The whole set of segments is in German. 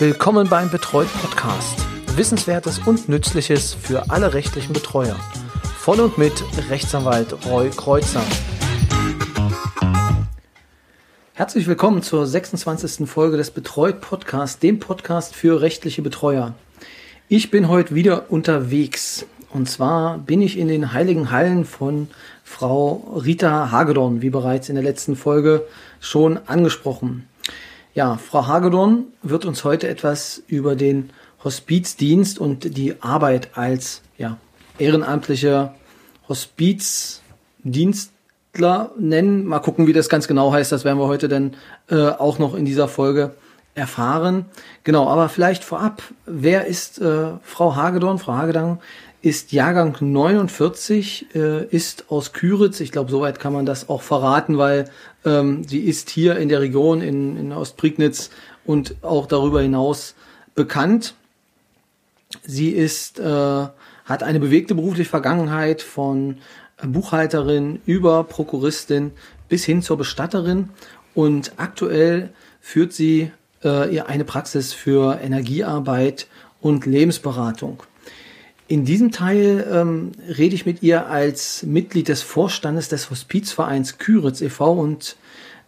Willkommen beim Betreut Podcast. Wissenswertes und Nützliches für alle rechtlichen Betreuer. Von und mit Rechtsanwalt Roy Kreuzer. Herzlich willkommen zur 26. Folge des Betreut Podcasts, dem Podcast für rechtliche Betreuer. Ich bin heute wieder unterwegs. Und zwar bin ich in den heiligen Hallen von Frau Rita Hagedorn, wie bereits in der letzten Folge schon angesprochen. Ja, Frau Hagedorn wird uns heute etwas über den Hospizdienst und die Arbeit als ja, ehrenamtlicher Hospizdienstler nennen. Mal gucken, wie das ganz genau heißt. Das werden wir heute dann äh, auch noch in dieser Folge erfahren. Genau, aber vielleicht vorab, wer ist äh, Frau Hagedorn? Frau Hagedorn ist Jahrgang 49, äh, ist aus Küritz. Ich glaube, soweit kann man das auch verraten, weil ähm, sie ist hier in der Region in, in Ostprignitz und auch darüber hinaus bekannt. Sie ist, äh, hat eine bewegte berufliche Vergangenheit von Buchhalterin über Prokuristin bis hin zur Bestatterin und aktuell führt sie äh, ihr eine Praxis für Energiearbeit und Lebensberatung. In diesem Teil ähm, rede ich mit ihr als Mitglied des Vorstandes des Hospizvereins Küritz e.V. und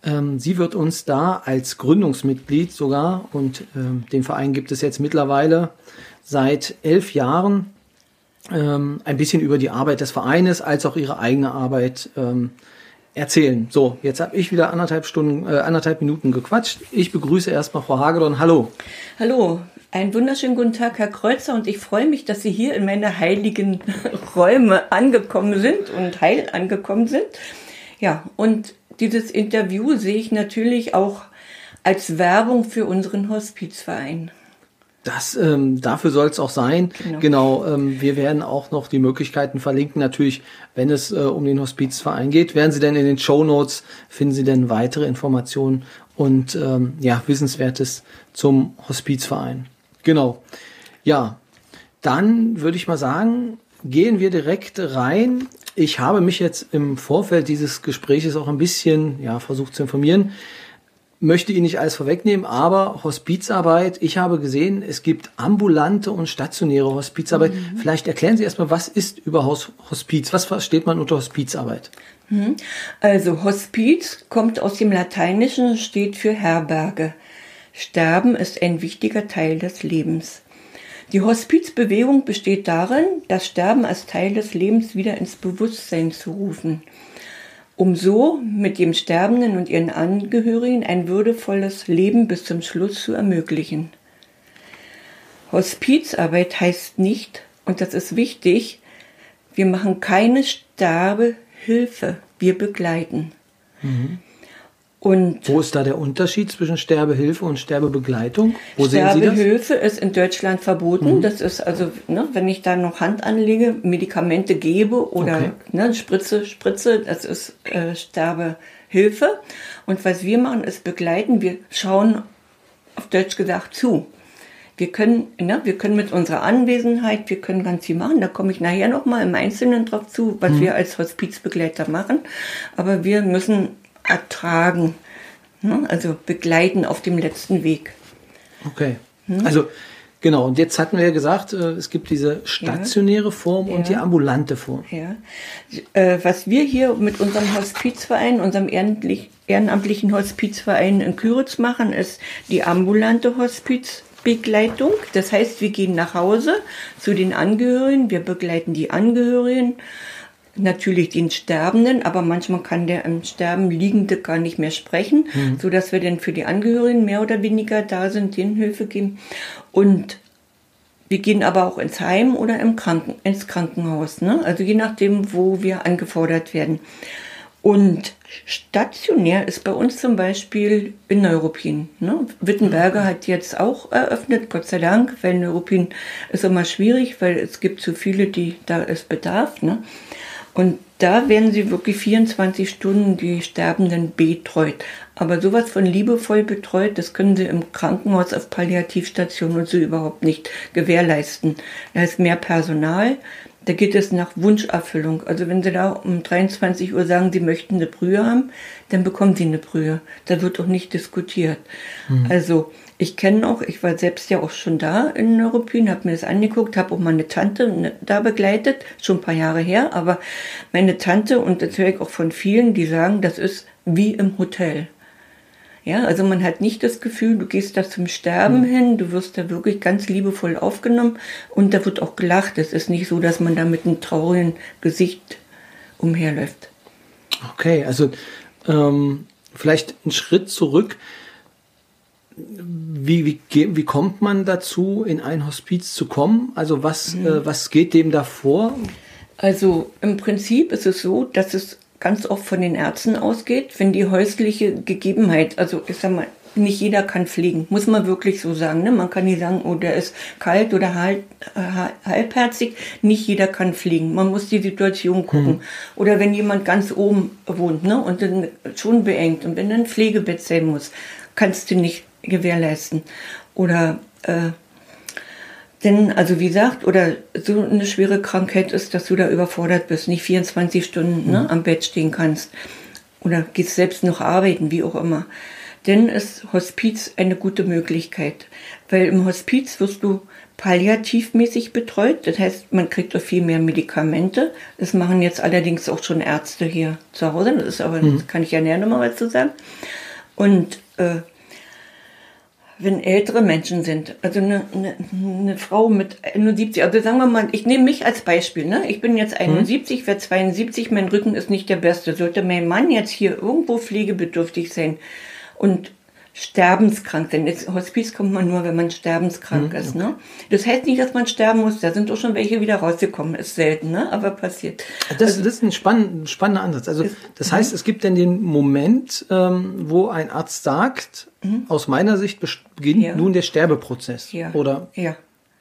ähm, sie wird uns da als Gründungsmitglied sogar, und ähm, den Verein gibt es jetzt mittlerweile seit elf Jahren, ähm, ein bisschen über die Arbeit des Vereines als auch ihre eigene Arbeit ähm, erzählen. So, jetzt habe ich wieder anderthalb Stunden, äh, anderthalb Minuten gequatscht. Ich begrüße erstmal Frau Hagedorn. Hallo. Hallo, einen wunderschönen guten Tag, Herr Kreuzer, und ich freue mich, dass Sie hier in meine heiligen Räume angekommen sind und heil angekommen sind. Ja, und dieses Interview sehe ich natürlich auch als Werbung für unseren Hospizverein. Das, ähm, dafür soll es auch sein. Genau, genau ähm, wir werden auch noch die Möglichkeiten verlinken. Natürlich, wenn es äh, um den Hospizverein geht, werden Sie denn in den Show Notes finden Sie denn weitere Informationen und ähm, ja Wissenswertes zum Hospizverein. Genau. Ja, dann würde ich mal sagen, gehen wir direkt rein. Ich habe mich jetzt im Vorfeld dieses Gespräches auch ein bisschen ja, versucht zu informieren. Möchte Ihnen nicht alles vorwegnehmen, aber Hospizarbeit, ich habe gesehen, es gibt ambulante und stationäre Hospizarbeit. Mhm. Vielleicht erklären Sie erstmal, was ist überhaupt Hospiz? Was versteht man unter Hospizarbeit? Mhm. Also Hospiz kommt aus dem Lateinischen, steht für Herberge. Sterben ist ein wichtiger Teil des Lebens. Die Hospizbewegung besteht darin, das Sterben als Teil des Lebens wieder ins Bewusstsein zu rufen, um so mit dem Sterbenden und ihren Angehörigen ein würdevolles Leben bis zum Schluss zu ermöglichen. Hospizarbeit heißt nicht, und das ist wichtig, wir machen keine Sterbehilfe, wir begleiten. Mhm. Und Wo ist da der Unterschied zwischen Sterbehilfe und Sterbebegleitung? Wo Sterbehilfe ist in Deutschland verboten. Mhm. Das ist also, ne, wenn ich da noch Hand anlege, Medikamente gebe oder okay. ne, Spritze, Spritze, das ist äh, Sterbehilfe. Und was wir machen, ist begleiten. Wir schauen auf Deutsch gesagt zu. Wir können, ne, wir können mit unserer Anwesenheit, wir können ganz viel machen. Da komme ich nachher noch mal im Einzelnen drauf zu, was mhm. wir als Hospizbegleiter machen. Aber wir müssen ertragen, ne? also begleiten auf dem letzten Weg. Okay. Hm? Also Genau, und jetzt hatten wir ja gesagt, äh, es gibt diese stationäre Form ja. und die ambulante Form. Ja. Äh, was wir hier mit unserem Hospizverein, unserem ehrenamtlichen Hospizverein in Küritz machen, ist die ambulante Hospizbegleitung. Das heißt, wir gehen nach Hause zu den Angehörigen, wir begleiten die Angehörigen natürlich den Sterbenden, aber manchmal kann der im Sterben Liegende gar nicht mehr sprechen, mhm. so dass wir dann für die Angehörigen mehr oder weniger da sind, denen Hilfe geben. Und wir gehen aber auch ins Heim oder im Kranken, ins Krankenhaus, ne? also je nachdem, wo wir angefordert werden. Und stationär ist bei uns zum Beispiel in Neuruppin. Ne? Wittenberger hat jetzt auch eröffnet, Gott sei Dank, weil Neuruppin ist immer schwierig, weil es gibt zu viele, die da es bedarf. Ne? Und da werden sie wirklich 24 Stunden die Sterbenden betreut. Aber sowas von liebevoll betreut, das können sie im Krankenhaus auf Palliativstationen und so überhaupt nicht gewährleisten. Da ist mehr Personal, Da geht es nach Wunscherfüllung. Also wenn Sie da um 23 Uhr sagen, Sie möchten eine Brühe haben, dann bekommen Sie eine Brühe. Da wird auch nicht diskutiert. Mhm. Also ich kenne auch, ich war selbst ja auch schon da in Neuruppin, habe mir das angeguckt, habe auch meine Tante ne, da begleitet, schon ein paar Jahre her, aber meine Tante und das höre ich auch von vielen, die sagen, das ist wie im Hotel. Ja, also man hat nicht das Gefühl, du gehst da zum Sterben mhm. hin, du wirst da wirklich ganz liebevoll aufgenommen und da wird auch gelacht. Es ist nicht so, dass man da mit einem traurigen Gesicht umherläuft. Okay, also ähm, vielleicht einen Schritt zurück wie, wie, wie kommt man dazu, in ein Hospiz zu kommen? Also was, mhm. äh, was geht dem da vor? Also im Prinzip ist es so, dass es ganz oft von den Ärzten ausgeht, wenn die häusliche Gegebenheit, also ich sag mal, nicht jeder kann fliegen, muss man wirklich so sagen. Ne? Man kann nicht sagen, oh, der ist kalt oder halb, halbherzig. Nicht jeder kann fliegen. Man muss die Situation gucken. Hm. Oder wenn jemand ganz oben wohnt ne? und dann schon beengt und wenn dann ein Pflegebett sein muss, kannst du nicht gewährleisten. Oder äh, denn, also wie gesagt, oder so eine schwere Krankheit ist, dass du da überfordert bist, nicht 24 Stunden ne, mhm. am Bett stehen kannst. Oder gehst selbst noch arbeiten, wie auch immer. Denn ist Hospiz eine gute Möglichkeit. Weil im Hospiz wirst du palliativmäßig betreut. Das heißt, man kriegt auch viel mehr Medikamente. Das machen jetzt allerdings auch schon Ärzte hier zu Hause. Das ist aber, mhm. das kann ich ja näher nochmal was zu sagen. Und äh, wenn ältere Menschen sind, also eine, eine, eine Frau mit 71, also sagen wir mal, ich nehme mich als Beispiel, ne? Ich bin jetzt 71, mhm. werde 72, mein Rücken ist nicht der beste. Sollte mein Mann jetzt hier irgendwo pflegebedürftig sein und sterbenskrank, denn ins Hospiz kommt man nur, wenn man sterbenskrank mhm, ist. Ne? Das heißt nicht, dass man sterben muss. Da sind auch schon welche wieder rausgekommen. Ist selten, ne? aber passiert. Das, also, das ist ein spann spannender Ansatz. Also das heißt, mhm. es gibt denn den Moment, ähm, wo ein Arzt sagt, mhm. aus meiner Sicht beginnt ja. nun der Sterbeprozess. Ja. Oder? Ja.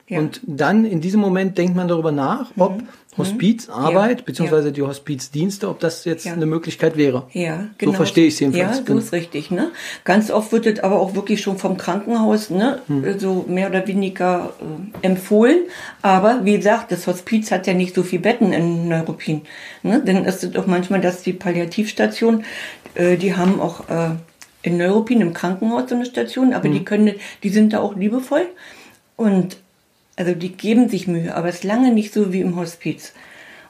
Ja. Und dann in diesem Moment denkt man darüber nach, ob mhm. Hospizarbeit ja. beziehungsweise ja. die Hospizdienste, ob das jetzt eine Möglichkeit wäre. Ja, genau. So verstehe ich es jedenfalls. Ja, so genau. ist richtig. Ne? Ganz oft wird es aber auch wirklich schon vom Krankenhaus ne, hm. so mehr oder weniger äh, empfohlen. Aber wie gesagt, das Hospiz hat ja nicht so viel Betten in Neuruppin. Ne? Dann ist es auch manchmal, dass die Palliativstation, äh, die haben auch äh, in Neuruppin im Krankenhaus so eine Station, aber hm. die können, die sind da auch liebevoll. Und also die geben sich Mühe, aber es ist lange nicht so wie im Hospiz.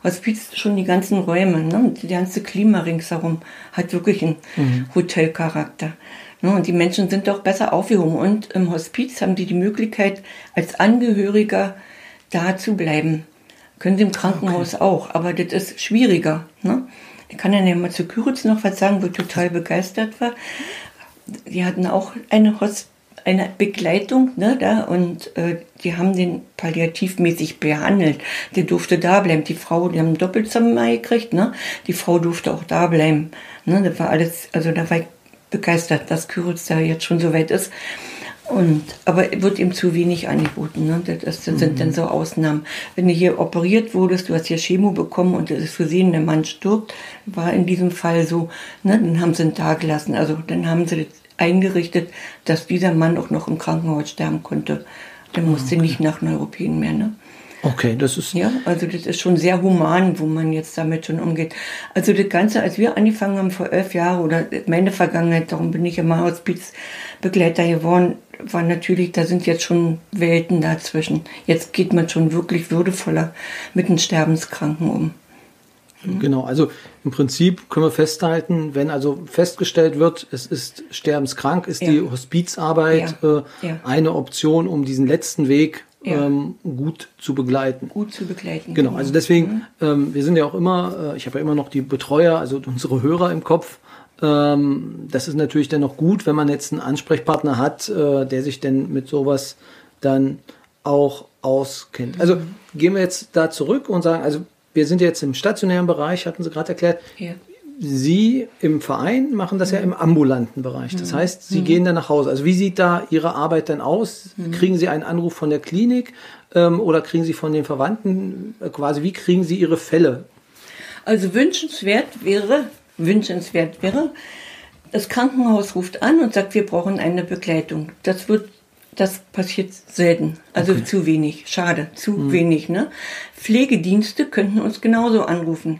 Hospiz schon die ganzen Räume, ne? die ganze Klima ringsherum hat wirklich einen mhm. Hotelcharakter. Ne? Und die Menschen sind auch besser aufgehoben. Und im Hospiz haben die die Möglichkeit, als Angehöriger da zu bleiben. Können sie im Krankenhaus okay. auch, aber das ist schwieriger. Ne? Ich kann ja mal zu Küritz noch was sagen, wo ich total begeistert war. Die hatten auch eine Hospiz eine Begleitung ne, da und äh, die haben den palliativmäßig behandelt. Der durfte da bleiben. Die Frau, die haben ein Doppelzimmer gekriegt, ne? Die Frau durfte auch da bleiben. Ne? Das war alles, also da war ich begeistert, dass Küritz da jetzt schon so weit ist. Und, aber wird ihm zu wenig angeboten. Ne? Das, das sind mhm. dann so Ausnahmen. Wenn du hier operiert wurdest, du hast hier Chemo bekommen und es ist gesehen, der Mann stirbt, war in diesem Fall so, ne? dann haben sie ihn da gelassen. Also dann haben sie eingerichtet, dass dieser Mann auch noch im Krankenhaus sterben konnte. Dann musste okay. nicht nach Neuruppin mehr. Ne? Okay, das ist. Ja, also das ist schon sehr human, wo man jetzt damit schon umgeht. Also das Ganze, als wir angefangen haben vor elf Jahren oder meine Vergangenheit, darum bin ich immer Hospizbegleiter geworden, war natürlich, da sind jetzt schon Welten dazwischen. Jetzt geht man schon wirklich würdevoller mit den Sterbenskranken um. Mhm. Genau, also im Prinzip können wir festhalten, wenn also festgestellt wird, es ist sterbenskrank, ist ja. die Hospizarbeit ja. Äh, ja. eine Option, um diesen letzten Weg ähm, gut zu begleiten. Gut zu begleiten. Genau, genau. also deswegen, mhm. ähm, wir sind ja auch immer, äh, ich habe ja immer noch die Betreuer, also unsere Hörer im Kopf. Ähm, das ist natürlich dann noch gut, wenn man jetzt einen Ansprechpartner hat, äh, der sich denn mit sowas dann auch auskennt. Also mhm. gehen wir jetzt da zurück und sagen, also wir sind jetzt im stationären Bereich, hatten Sie gerade erklärt. Ja. Sie im Verein machen das ja im ambulanten Bereich. Das heißt, Sie mhm. gehen dann nach Hause. Also wie sieht da Ihre Arbeit denn aus? Mhm. Kriegen Sie einen Anruf von der Klinik ähm, oder kriegen Sie von den Verwandten äh, quasi, wie kriegen Sie Ihre Fälle? Also wünschenswert wäre, wünschenswert wäre, das Krankenhaus ruft an und sagt, wir brauchen eine Begleitung. Das wird das passiert selten. Also okay. zu wenig. Schade, zu mhm. wenig. Ne? Pflegedienste könnten uns genauso anrufen.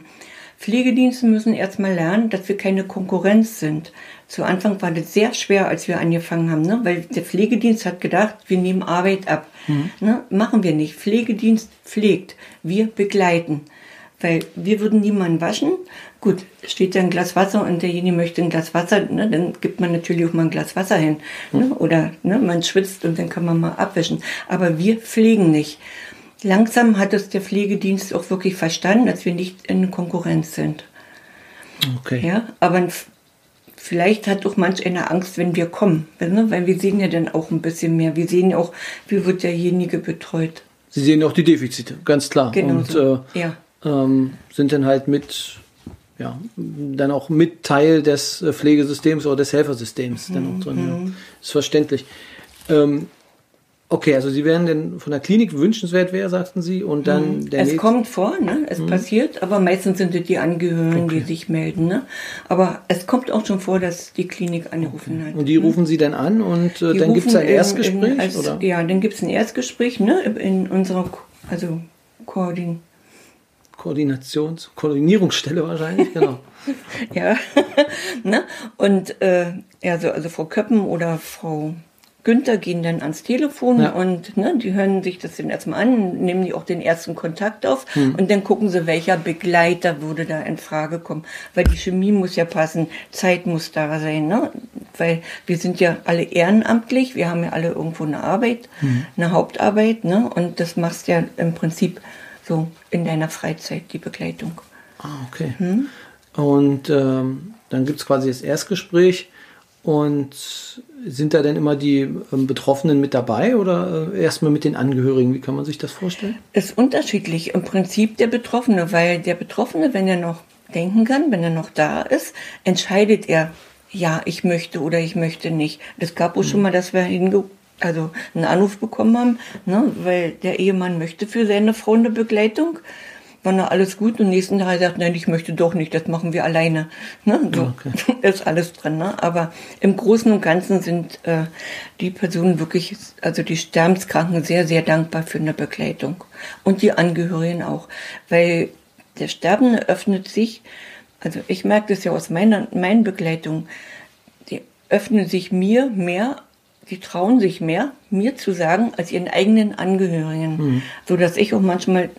Pflegedienste müssen erstmal lernen, dass wir keine Konkurrenz sind. Zu Anfang war das sehr schwer, als wir angefangen haben, ne? weil der Pflegedienst hat gedacht, wir nehmen Arbeit ab. Mhm. Ne? Machen wir nicht. Pflegedienst pflegt. Wir begleiten. Weil wir würden niemanden waschen. Gut, steht da ein Glas Wasser und derjenige möchte ein Glas Wasser, ne, dann gibt man natürlich auch mal ein Glas Wasser hin. Ne? Oder ne, man schwitzt und dann kann man mal abwischen. Aber wir pflegen nicht. Langsam hat es der Pflegedienst auch wirklich verstanden, dass wir nicht in Konkurrenz sind. Okay. Ja, aber vielleicht hat auch manch einer Angst, wenn wir kommen, ne? weil wir sehen ja dann auch ein bisschen mehr. Wir sehen ja auch, wie wird derjenige betreut. Sie sehen auch die Defizite, ganz klar. Genau. Und so. äh, ja. ähm, sind dann halt mit, ja, dann auch mit Teil des äh, Pflegesystems oder des Helfersystems mhm. dann auch drin. Ja. Mhm. Ist verständlich. Ähm, Okay, also Sie wären denn von der Klinik wünschenswert wäre, sagten Sie, und dann hm. der Es kommt vor, ne? es hm. passiert, aber meistens sind es die Angehörigen, okay. die sich melden. Ne? Aber es kommt auch schon vor, dass die Klinik angerufen okay. hat. Und die hm. rufen Sie dann an und äh, dann gibt es ein Erstgespräch? In, als, oder? Ja, dann gibt es ein Erstgespräch ne? in unserer also Koordin Koordinations-, Koordinierungsstelle wahrscheinlich, genau. ja, ne? und äh, also, also Frau Köppen oder Frau Günther gehen dann ans Telefon ja. und ne, die hören sich das dann erstmal an, nehmen die auch den ersten Kontakt auf hm. und dann gucken sie, welcher Begleiter würde da in Frage kommen. Weil die Chemie muss ja passen, Zeit muss da sein, ne? Weil wir sind ja alle ehrenamtlich, wir haben ja alle irgendwo eine Arbeit, hm. eine Hauptarbeit, ne? Und das machst ja im Prinzip so in deiner Freizeit, die Begleitung. Ah, okay. Hm? Und ähm, dann gibt es quasi das Erstgespräch und sind da denn immer die ähm, Betroffenen mit dabei oder äh, erstmal mit den Angehörigen? Wie kann man sich das vorstellen? Ist unterschiedlich. Im Prinzip der Betroffene, weil der Betroffene, wenn er noch denken kann, wenn er noch da ist, entscheidet er, ja, ich möchte oder ich möchte nicht. Das gab auch mhm. schon mal, dass wir hinge also einen Anruf bekommen haben, ne, weil der Ehemann möchte für seine Frau eine Begleitung war noch alles gut und nächsten Tag sagt, nein, ich möchte doch nicht, das machen wir alleine. Ne? So okay. ist alles drin. Ne? Aber im Großen und Ganzen sind äh, die Personen wirklich, also die Sterbenskranken sehr, sehr dankbar für eine Begleitung. Und die Angehörigen auch. Weil der Sterbende öffnet sich, also ich merke das ja aus meiner meinen Begleitung, die öffnen sich mir mehr die trauen sich mehr, mir zu sagen, als ihren eigenen Angehörigen. Mhm. So dass ich auch manchmal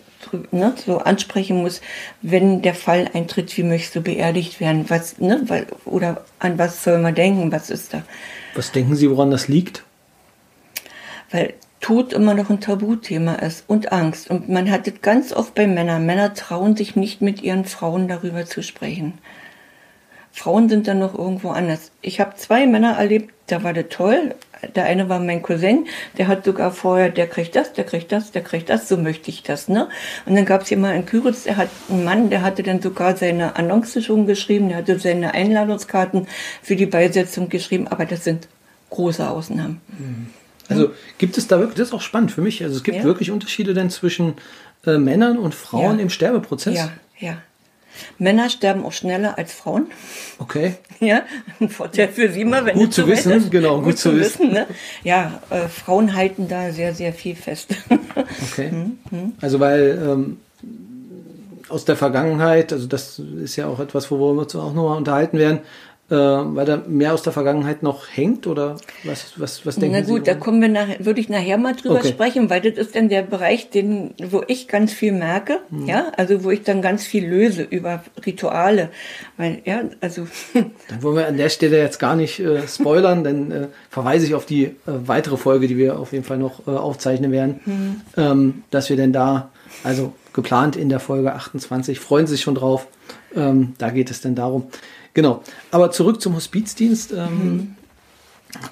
ne, so ansprechen muss, wenn der Fall eintritt, wie möchtest du beerdigt werden? Was, ne, weil, oder an was soll man denken? Was ist da? Was denken Sie, woran das liegt? Weil Tod immer noch ein Tabuthema ist und Angst. Und man hat es ganz oft bei Männern. Männer trauen sich nicht mit ihren Frauen darüber zu sprechen. Frauen sind dann noch irgendwo anders. Ich habe zwei Männer erlebt, da war das toll. Der eine war mein Cousin, der hat sogar vorher, der kriegt das, der kriegt das, der kriegt das, so möchte ich das, ne? Und dann gab es hier mal in Küritz, der hat einen Mann, der hatte dann sogar seine Annonce schon geschrieben, der hatte seine Einladungskarten für die Beisetzung geschrieben, aber das sind große Ausnahmen. Mhm. Also gibt es da wirklich, das ist auch spannend für mich, also es gibt ja. wirklich Unterschiede denn zwischen äh, Männern und Frauen ja. im Sterbeprozess? Ja, ja. Männer sterben auch schneller als Frauen. Okay. Ja, ein Vorteil für Sie mal, wenn Gut zu wissen, ist. genau, gut, gut zu wissen. wissen ne? Ja, äh, Frauen halten da sehr, sehr viel fest. okay. Hm, hm. Also weil ähm, aus der Vergangenheit, also das ist ja auch etwas, worüber wir uns auch nochmal unterhalten werden, weil da mehr aus der Vergangenheit noch hängt oder was, was, was denken Sie? Na gut, Sie da kommen wir nachher, würde ich nachher mal drüber okay. sprechen, weil das ist dann der Bereich, den, wo ich ganz viel merke, mhm. ja, also wo ich dann ganz viel löse über Rituale, weil, ja, also. Dann wollen wir an der Stelle jetzt gar nicht äh, spoilern, dann äh, verweise ich auf die äh, weitere Folge, die wir auf jeden Fall noch äh, aufzeichnen werden, mhm. ähm, dass wir denn da, also geplant in der Folge 28, freuen Sie sich schon drauf, ähm, da geht es denn darum. Genau. Aber zurück zum Hospizdienst. Ähm, mhm.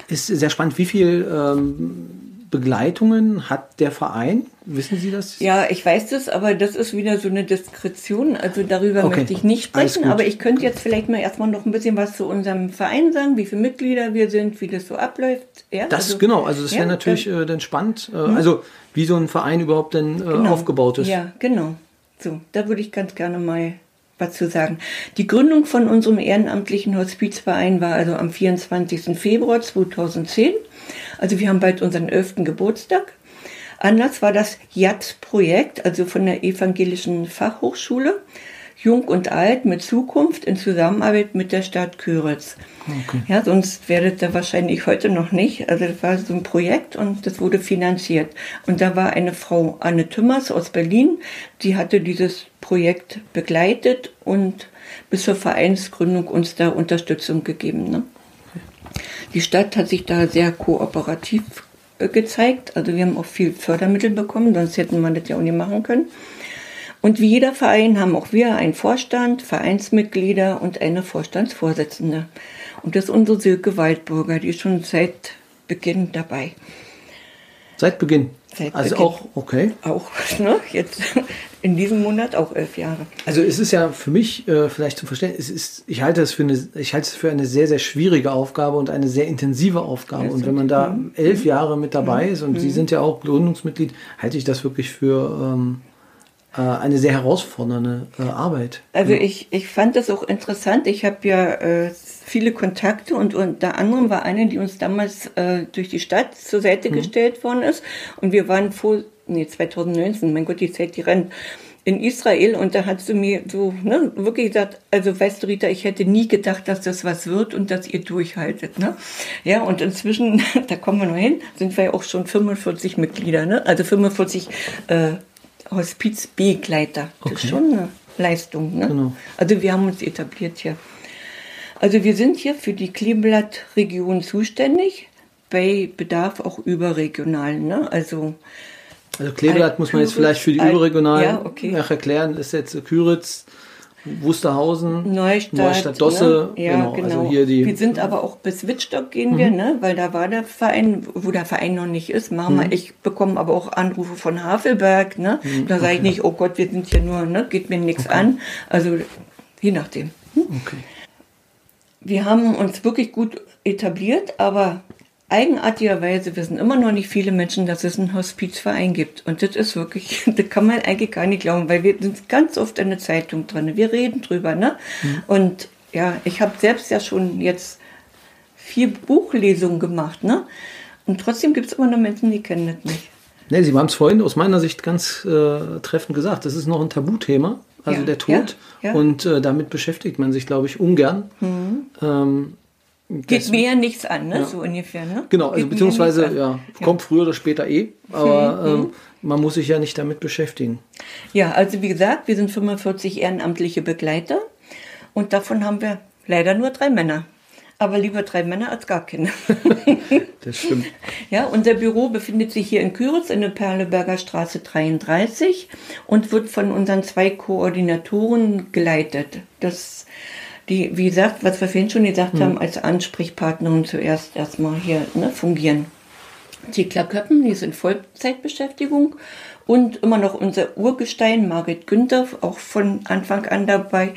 Ist sehr spannend. Wie viel ähm, Begleitungen hat der Verein? Wissen Sie das? Ja, ich weiß das, aber das ist wieder so eine Diskretion. Also darüber okay. möchte ich nicht sprechen. Aber ich könnte jetzt vielleicht mal erstmal noch ein bisschen was zu unserem Verein sagen, wie viele Mitglieder wir sind, wie das so abläuft. Ja, das also, genau. Also das wäre natürlich äh, dann spannend. Äh, mhm. Also wie so ein Verein überhaupt denn äh, genau. aufgebaut ist. Ja, genau. So, da würde ich ganz gerne mal was zu sagen. Die Gründung von unserem ehrenamtlichen Hospizverein war also am 24. Februar 2010. Also wir haben bald unseren 11. Geburtstag. Anders war das JATS-Projekt, also von der Evangelischen Fachhochschule. Jung und Alt mit Zukunft in Zusammenarbeit mit der Stadt Küritz. Okay. Ja, sonst werdet ihr wahrscheinlich heute noch nicht. Also das war so ein Projekt und das wurde finanziert. Und da war eine Frau Anne Tümmers aus Berlin, die hatte dieses Projekt begleitet und bis zur Vereinsgründung uns da Unterstützung gegeben. Ne? Die Stadt hat sich da sehr kooperativ äh, gezeigt. Also wir haben auch viel Fördermittel bekommen, sonst hätten wir das ja auch nicht machen können. Und wie jeder Verein haben auch wir einen Vorstand, Vereinsmitglieder und eine Vorstandsvorsitzende. Und das ist unsere Silke Waldburger, die ist schon seit Beginn dabei. Seit Beginn? Seit also Beginn. auch, okay. Auch, ne? Jetzt in diesem Monat auch elf Jahre. Also es ist ja für mich äh, vielleicht zum Verstehen, es ist, ich halte es für eine, ich halte es für eine sehr, sehr schwierige Aufgabe und eine sehr intensive Aufgabe. und wenn man da mhm. elf Jahre mit dabei mhm. ist und mhm. Sie sind ja auch Gründungsmitglied, halte ich das wirklich für ähm, äh, eine sehr herausfordernde äh, Arbeit. Also ich, ich fand das auch interessant. Ich habe ja äh, viele Kontakte und unter anderem war eine, die uns damals äh, durch die Stadt zur Seite mhm. gestellt worden ist. Und wir waren vor, nee, 2019, mein Gott, die Zeit, die rennt in Israel und da hat sie mir so ne, wirklich gesagt, also weißt du Rita, ich hätte nie gedacht, dass das was wird und dass ihr durchhaltet. Ne? Ja, und inzwischen, da kommen wir noch hin, sind wir ja auch schon 45 Mitglieder, ne? also 45 äh, Hospizbegleiter. Das okay. ist schon eine Leistung. Ne? Genau. Also wir haben uns etabliert hier. Also wir sind hier für die Kleeblatt-Region zuständig, bei Bedarf auch überregional. Ne? Also, also Kleeblatt muss man jetzt vielleicht für die überregionalen ja, okay. erklären. Das ist jetzt Küritz, Wusterhausen, Neustadt, Neustadt Dosse, ne? ja, genau. Also genau. Also hier die wir sind aber auch bis Wittstock gehen mhm. wir, ne? weil da war der Verein, wo der Verein noch nicht ist. Mama, mhm. ich bekomme aber auch Anrufe von Havelberg. Ne? Mhm. Da sage ich nicht, oh Gott, wir sind hier nur, ne? geht mir nichts okay. an. Also je nachdem. Hm? Okay. Wir haben uns wirklich gut etabliert, aber eigenartigerweise wissen immer noch nicht viele Menschen, dass es einen Hospizverein gibt. Und das ist wirklich, das kann man eigentlich gar nicht glauben, weil wir sind ganz oft in der Zeitung drin. Wir reden drüber, ne? Mhm. Und ja, ich habe selbst ja schon jetzt vier Buchlesungen gemacht, ne? Und trotzdem gibt es immer noch Menschen, die kennen das nicht. Nee, Sie haben es vorhin aus meiner Sicht ganz äh, treffend gesagt. Das ist noch ein Tabuthema, also ja, der Tod. Ja, ja. Und äh, damit beschäftigt man sich, glaube ich, ungern. Mhm. Ähm, Geht mir ja nichts an, ne? Ja. so ungefähr. Ne? Genau, also beziehungsweise ja, kommt früher oder später eh, aber mhm. ähm, man muss sich ja nicht damit beschäftigen. Ja, also wie gesagt, wir sind 45 ehrenamtliche Begleiter und davon haben wir leider nur drei Männer. Aber lieber drei Männer als gar keine. das stimmt. Ja, unser Büro befindet sich hier in Küritz in der Perleberger Straße 33 und wird von unseren zwei Koordinatoren geleitet. Das die, wie gesagt, was wir vorhin schon gesagt mhm. haben, als Ansprechpartnerin zuerst erstmal hier ne, fungieren. Thekla Köppen, die sind Vollzeitbeschäftigung und immer noch unser Urgestein, Margit Günther, auch von Anfang an dabei.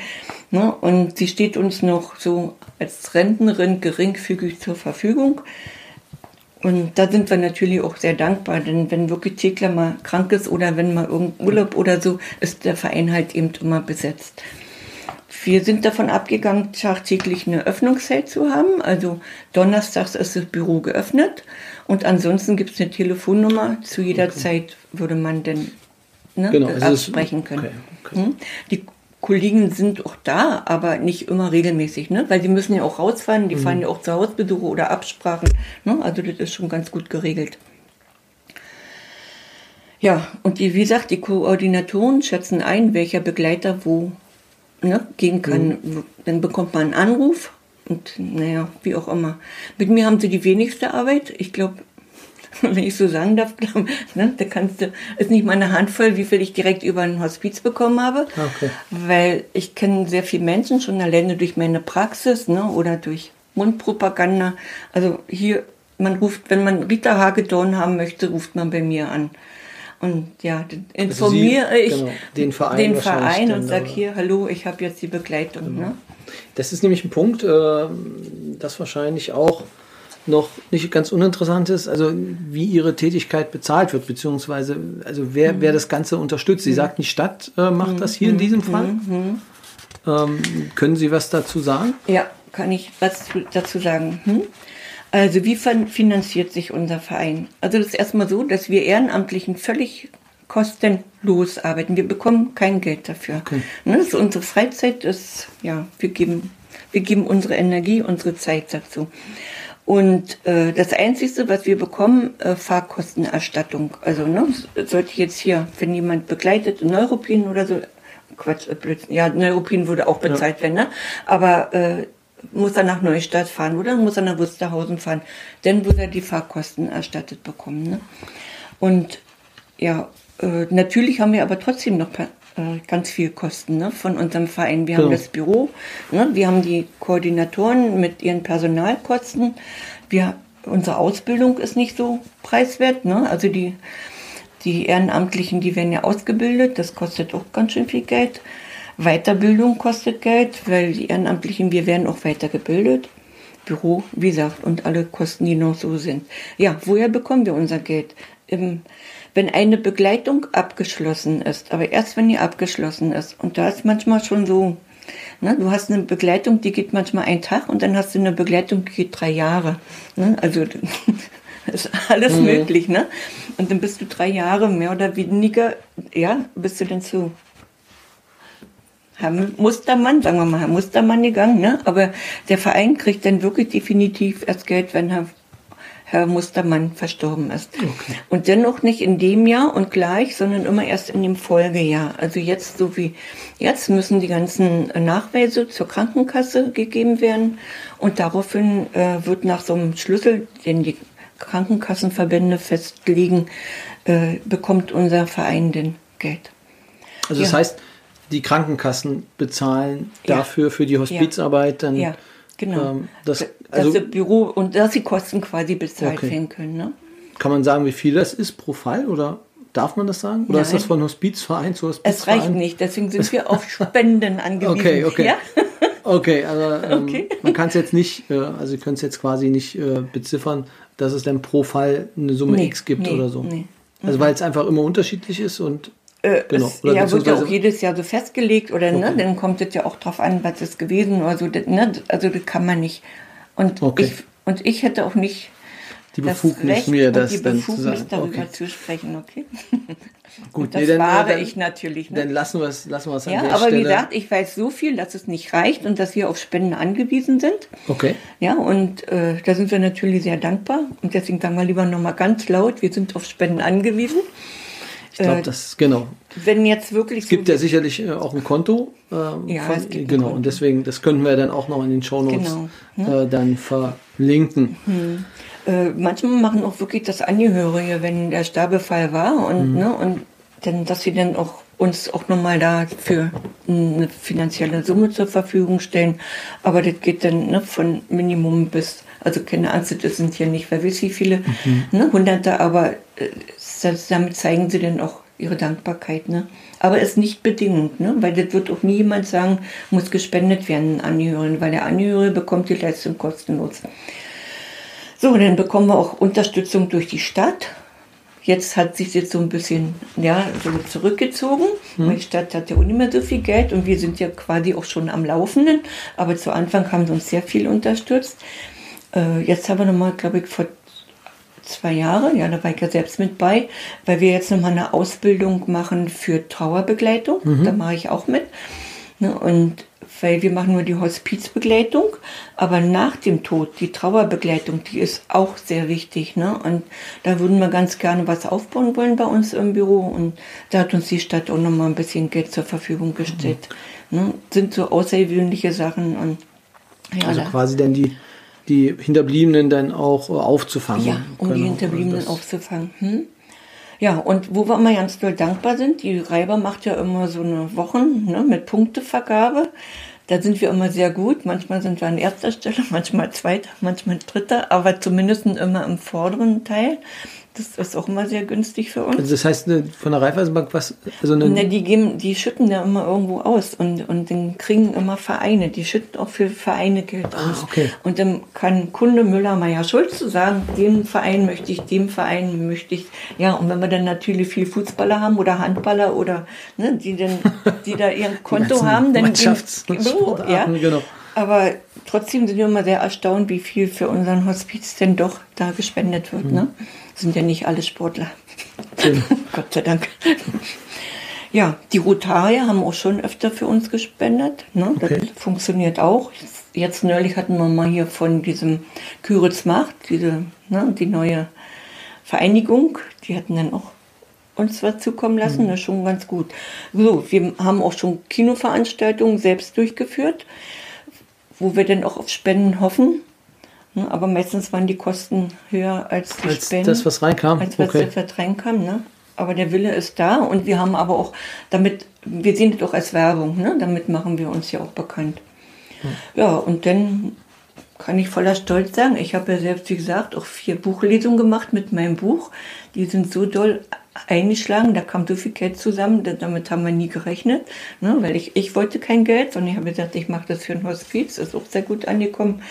Ne? Und sie steht uns noch so als Rentnerin geringfügig zur Verfügung. Und da sind wir natürlich auch sehr dankbar, denn wenn wirklich Thekla mal krank ist oder wenn mal irgendein Urlaub oder so, ist der Verein halt eben immer besetzt. Wir sind davon abgegangen, tagtäglich eine Öffnungszeit zu haben. Also donnerstags ist das Büro geöffnet und ansonsten gibt es eine Telefonnummer. Zu jeder okay. Zeit würde man denn ne, genau, also absprechen können. Okay, okay. Hm? Die Kollegen sind auch da, aber nicht immer regelmäßig, ne? weil die müssen ja auch rausfahren, die mhm. fahren ja auch zu Hausbesuche oder Absprachen. Ne? Also das ist schon ganz gut geregelt. Ja, und die, wie gesagt, die Koordinatoren schätzen ein, welcher Begleiter wo ne, gehen kann. Mhm. Dann bekommt man einen Anruf und naja, wie auch immer. Mit mir haben sie die wenigste Arbeit. Ich glaube, wenn ich so sagen darf, glaub, ne, da kannst du, ist nicht meine Handvoll, wie viel ich direkt über ein Hospiz bekommen habe. Okay. Weil ich kenne sehr viele Menschen schon alleine durch meine Praxis ne, oder durch Mundpropaganda. Also hier, man ruft, wenn man Rita Hagedorn haben möchte, ruft man bei mir an. Und ja, informiere also Sie, ich genau, den Verein, den Verein und sage hier, hallo, ich habe jetzt die Begleitung. Genau. Ne? Das ist nämlich ein Punkt, äh, das wahrscheinlich auch noch nicht ganz uninteressant ist, also wie ihre Tätigkeit bezahlt wird, beziehungsweise also wer, mhm. wer das Ganze unterstützt. Sie mhm. sagt, die Stadt äh, macht mhm. das hier in diesem Fall. Mhm. mhm. Ähm, können Sie was dazu sagen? Ja, kann ich was dazu sagen. Hm? Also wie finanziert sich unser Verein? Also das ist erstmal so, dass wir Ehrenamtlichen völlig kostenlos arbeiten. Wir bekommen kein Geld dafür. Okay. Ne, das ist unsere Freizeit, ist, ja, wir geben, wir geben unsere Energie, unsere Zeit dazu. Und äh, das Einzige, was wir bekommen, äh, Fahrkostenerstattung. Also ne, sollte jetzt hier, wenn jemand begleitet, Neuropin oder so, Quatsch, äh, Blödsinn, ja, Neuropin würde auch bezahlt ja. werden, ne? aber äh, muss er nach Neustadt fahren oder muss er nach Wusterhausen fahren, dann würde er die Fahrkosten erstattet bekommen. Ne? Und ja, äh, natürlich haben wir aber trotzdem noch äh, ganz viel Kosten ne, von unserem Verein. Wir haben das Büro, ne, wir haben die Koordinatoren mit ihren Personalkosten. Wir, unsere Ausbildung ist nicht so preiswert. Ne? Also die, die Ehrenamtlichen, die werden ja ausgebildet, das kostet auch ganz schön viel Geld. Weiterbildung kostet Geld, weil die Ehrenamtlichen, wir werden auch weitergebildet. Büro, wie gesagt, und alle Kosten, die noch so sind. Ja, woher bekommen wir unser Geld? Im, wenn eine Begleitung abgeschlossen ist, aber erst wenn die abgeschlossen ist. Und da ist manchmal schon so, ne, du hast eine Begleitung, die geht manchmal einen Tag und dann hast du eine Begleitung, die geht drei Jahre. Ne? Also ist alles mhm. möglich, ne? Und dann bist du drei Jahre mehr oder weniger, ja, bist du denn zu Herr Mustermann, sagen wir mal, Herr Mustermann gegangen, ne? Aber der Verein kriegt dann wirklich definitiv erst Geld, wenn Herr Herr Mustermann verstorben ist. Okay. Und dennoch nicht in dem Jahr und gleich, sondern immer erst in dem Folgejahr. Also jetzt, so wie jetzt, müssen die ganzen Nachweise zur Krankenkasse gegeben werden und daraufhin äh, wird nach so einem Schlüssel, den die Krankenkassenverbände festlegen, äh, bekommt unser Verein denn Geld. Also das ja. heißt, die Krankenkassen bezahlen dafür ja. für die Hospizarbeit dann. Ja, genau. Ähm, das also, dass das Büro und dass die Kosten quasi bezahlt okay. werden können. Ne? Kann man sagen, wie viel das ist pro Fall oder darf man das sagen? Oder Nein. ist das von Hospizverein zu Hospizverein? Es reicht nicht, deswegen sind wir auf Spenden angewiesen. Okay, okay. Ja? Okay, also ähm, okay. man kann es jetzt nicht, äh, also ihr könnt es jetzt quasi nicht äh, beziffern, dass es dann pro Fall eine Summe nee, X gibt nee, oder so. Nee. Also weil es einfach immer unterschiedlich ist und äh, genau. Es, ja, wird ja auch jedes Jahr so festgelegt oder ne, okay. ne, dann kommt es ja auch drauf an, was ist gewesen oder so. Das, ne, also das kann man nicht. Und, okay. ich, und ich hätte auch nicht die Befugnis, das mir das die dann Befugnis zu sagen. darüber okay. zu sprechen, okay? Gut, das nee, dann, wahre dann, ich natürlich. Ne? Dann lassen wir es lassen wir's an ja, der aber Stelle. wie gesagt, ich weiß so viel, dass es nicht reicht und dass wir auf Spenden angewiesen sind. Okay. Ja, und äh, da sind wir natürlich sehr dankbar. Und deswegen sagen wir lieber nochmal ganz laut, wir sind auf Spenden angewiesen. Ich glaube, äh, das, genau. Wenn jetzt wirklich. Es gibt so ja sicherlich äh, auch ein Konto. Äh, ja, von, es gibt genau. Und deswegen, das könnten wir dann auch noch in den Shownotes genau. hm? äh, dann verlinken. Hm. Äh, manchmal machen auch wirklich das Angehörige, wenn der Sterbefall war und, hm. ne, und dann, dass sie dann auch uns auch nochmal dafür eine finanzielle Summe zur Verfügung stellen. Aber das geht dann ne, von Minimum bis, also keine Angst, das sind ja nicht, wer weiß wie viele, mhm. ne, Hunderte, aber äh, das, damit zeigen sie dann auch ihre Dankbarkeit. Ne? Aber es ist nicht bedingend, ne? weil das wird auch nie jemand sagen, muss gespendet werden an Angehörigen, weil der Angehörige bekommt die Leistung kostenlos. So, dann bekommen wir auch Unterstützung durch die Stadt. Jetzt hat sich jetzt so ein bisschen ja, so zurückgezogen. Hm. Die Stadt hat ja auch nicht mehr so viel Geld und wir sind ja quasi auch schon am Laufenden. Aber zu Anfang haben sie uns sehr viel unterstützt. Äh, jetzt haben wir nochmal, glaube ich, vor zwei Jahre, ja, da war ich ja selbst mit bei, weil wir jetzt nochmal eine Ausbildung machen für Trauerbegleitung. Mhm. Da mache ich auch mit. Ne, und weil wir machen nur die Hospizbegleitung, aber nach dem Tod, die Trauerbegleitung, die ist auch sehr wichtig. Ne? Und da würden wir ganz gerne was aufbauen wollen bei uns im Büro. Und da hat uns die Stadt auch nochmal ein bisschen Geld zur Verfügung gestellt. Mhm. Ne? Sind so außergewöhnliche Sachen. Und, ja, also quasi dann die die Hinterbliebenen dann auch äh, aufzufangen. Ja, um genau. die Hinterbliebenen aufzufangen. Hm? Ja, und wo wir immer ganz doll dankbar sind, die Reiber macht ja immer so eine Wochen ne, mit Punktevergabe. Da sind wir immer sehr gut. Manchmal sind wir an erster Stelle, manchmal zweiter, manchmal dritter, aber zumindest immer im vorderen Teil. Das ist auch immer sehr günstig für uns. Also das heißt, von der Raiffeisenbank was? Also eine ne, die, geben, die schütten ja immer irgendwo aus und, und dann kriegen immer Vereine. Die schütten auch für Vereine Geld ah, aus. Okay. Und dann kann Kunde Müller, Meier, Schulz sagen, dem Verein möchte ich, dem Verein möchte ich. Ja, und wenn wir dann natürlich viel Fußballer haben oder Handballer oder ne, die, dann, die da ihr Konto haben, dann Mannschafts gehen, ja, genau. Aber trotzdem sind wir immer sehr erstaunt, wie viel für unseren Hospiz denn doch da gespendet wird. Ne? Sind ja nicht alle Sportler. Gott sei Dank. Ja, die Rotarier haben auch schon öfter für uns gespendet. Ne? Okay. Das funktioniert auch. Jetzt neulich hatten wir mal hier von diesem Küritz Macht, diese, ne, die neue Vereinigung, die hatten dann auch uns was zukommen lassen, das ist schon ganz gut. So, wir haben auch schon Kinoveranstaltungen selbst durchgeführt, wo wir dann auch auf Spenden hoffen. Ne, Aber meistens waren die Kosten höher als die Als Spenden. das, was reinkam? Als was Okay. das reinkam, ne? Aber der Wille ist da und wir haben aber auch damit, wir sehen das auch als Werbung, ne? Damit machen wir uns ja auch bekannt. Ja, und dann kann ich voller Stolz sagen, ich habe ja selbst, wie gesagt, auch vier Buchlesungen gemacht mit meinem Buch. Die sind so doll eingeschlagen, da kam so viel Geld zusammen, da- damit haben wir nie gerechnet, ne, weil ich, ich wollte kein Geld, sondern ich habe gesagt, ich mache das für ein Hospiz, ist auch sehr gut angekommen.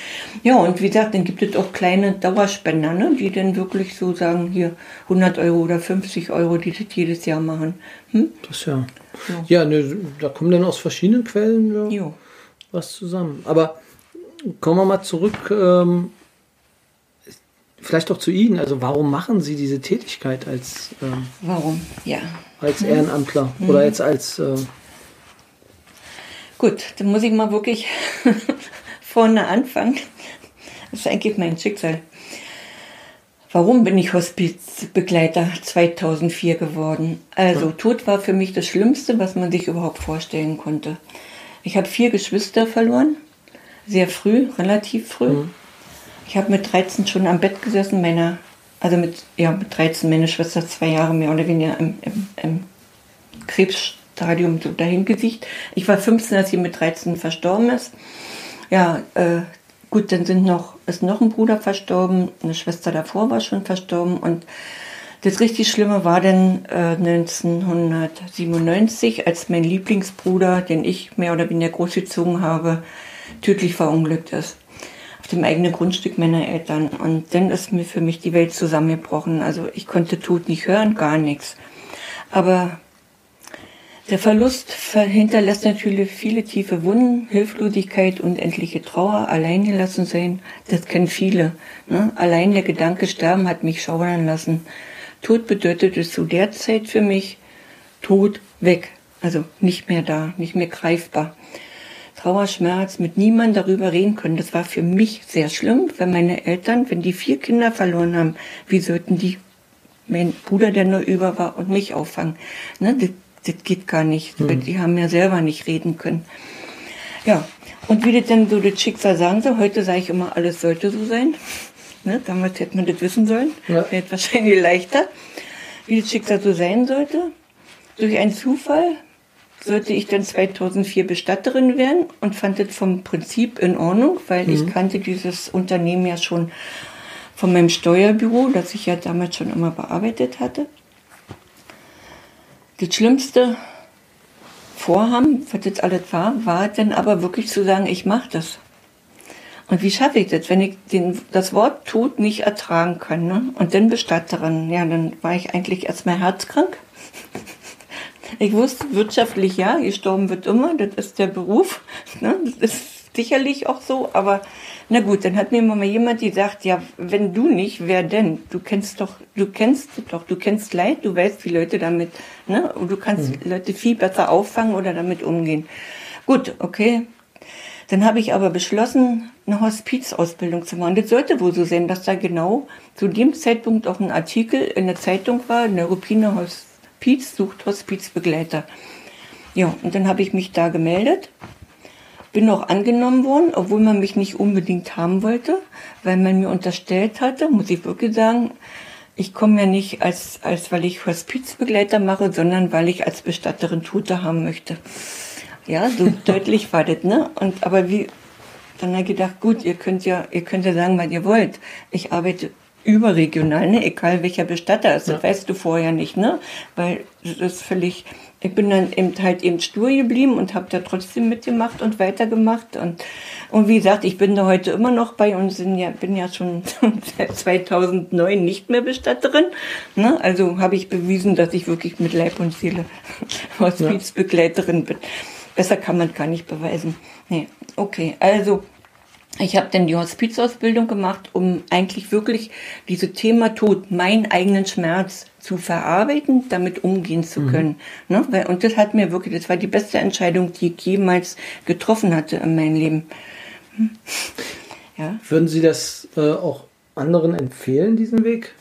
Ja, und wie gesagt, dann gibt es auch kleine Dauerspender, ne, die dann wirklich so sagen, hier 100 Euro oder 50 Euro, die das jedes Jahr machen. Hm? Das ist ja. Ja, ne, da kommen dann aus verschiedenen Quellen ja, was zusammen. Aber kommen wir mal zurück, ähm, vielleicht auch zu Ihnen. Also, warum machen Sie diese Tätigkeit als, ähm, Warum? Ja. als Ehrenamtler oder jetzt als. Äh, Gut, dann muss ich mal wirklich vorne anfangen. Das ist eigentlich mein Schicksal. Warum bin ich Hospizbegleiter 2004 geworden? Also, Tod war für mich das Schlimmste, was man sich überhaupt vorstellen konnte. Ich habe vier Geschwister verloren, sehr früh, relativ früh. Ich habe mit 13 schon am Bett gesessen, meiner, also mit, ja, mit 13, meine Schwester zwei Jahre mehr oder weniger im, im, im Krebsstadium so dahin gesicht. Ich war 15, als sie mit 13 verstorben ist. Ja, äh, gut, dann sind noch, ist noch ein Bruder verstorben, eine Schwester davor war schon verstorben und das richtig Schlimme war dann äh, 1997, als mein Lieblingsbruder, den ich mehr oder weniger großgezogen habe, tödlich verunglückt ist. Auf dem eigenen Grundstück meiner Eltern. Und dann ist mir für mich die Welt zusammengebrochen. Also ich konnte Tod nicht hören, gar nichts. Aber der Verlust hinterlässt natürlich viele tiefe Wunden, Hilflosigkeit, unendliche Trauer, alleingelassen sein. Das kennen viele. Ne? Allein der Gedanke sterben hat mich schaudern lassen. Tod bedeutete zu der Zeit für mich Tod weg. Also nicht mehr da, nicht mehr greifbar. Trauer, Schmerz, mit niemandem darüber reden können. Das war für mich sehr schlimm, weil meine Eltern, wenn die vier Kinder verloren haben, wie sollten die mein Bruder, der nur über war, und mich auffangen? Ne, das, das geht gar nicht. weil Die haben ja selber nicht reden können. Ja, und wie das denn so das Schicksal sagen soll, heute sage ich immer, alles sollte so sein. Ne, damals hätte man das wissen sollen. Ja. Wäre wahrscheinlich leichter. Wie das Schicksal so sein sollte. Durch einen Zufall sollte ich dann 2004 Bestatterin werden und fand das vom Prinzip in Ordnung, weil ich kannte dieses Unternehmen ja schon von meinem Steuerbüro, das ich ja damals schon immer bearbeitet hatte. Das schlimmste Vorhaben, was jetzt alles war, war dann aber wirklich zu sagen, ich mache das. Und wie schaffe ich das, wenn ich den, das Wort Tod nicht ertragen kann? Ne? Und dann Bestatterin, ja, dann war ich eigentlich erstmal herzkrank. Ich wusste wirtschaftlich ja, gestorben wird immer, das ist der Beruf. Ne? Das ist sicherlich auch so, aber na gut, dann hat mir mal jemand gesagt, ja, wenn du nicht, wer denn? Du kennst doch, du kennst doch, du kennst Leid, du weißt, wie Leute damit, ne? Und du kannst Leute viel besser auffangen oder damit umgehen. Gut, okay. Dann habe ich aber beschlossen, eine Hospizausbildung zu machen. Das sollte wohl so sein, dass da genau zu dem Zeitpunkt auch ein Artikel in der Zeitung war, Neuruppiner Hospiz sucht Hospizbegleiter. Ja, und dann habe ich mich da gemeldet bin auch angenommen worden, obwohl man mich nicht unbedingt haben wollte, weil man mir unterstellt hatte, muss ich wirklich sagen, ich komme ja nicht als, als weil ich Hospizbegleiter mache, sondern weil ich als Bestatterin Tote haben möchte. Ja, so deutlich war das, ne? Und aber wie, dann habe ich gedacht, gut, ihr könnt ja, ihr könnt ja sagen, was ihr wollt. Ich arbeite überregional, ne? Egal welcher Bestatter ist, das weißt du vorher nicht, ne? Weil das ist völlig, ich bin dann eben halt eben stur geblieben und habe da trotzdem mitgemacht und weitergemacht und und wie gesagt, ich bin da heute immer noch bei und sind ja, bin ja schon seit 2009 nicht mehr Bestatterin. Ne? Also habe ich bewiesen, dass ich wirklich mit Leib und Seele Hospizbegleiterin bin. Besser kann man gar nicht beweisen. Nee, okay, also ich habe dann die Hospizausbildung gemacht, um eigentlich wirklich dieses Thema Tod, meinen eigenen Schmerz zu verarbeiten, damit umgehen zu können. Mhm. Ne? Und das hat mir wirklich, das war die beste Entscheidung, die ich jemals getroffen hatte in meinem Leben. Hm. Ja. Würden Sie das äh, auch anderen empfehlen, diesen Weg?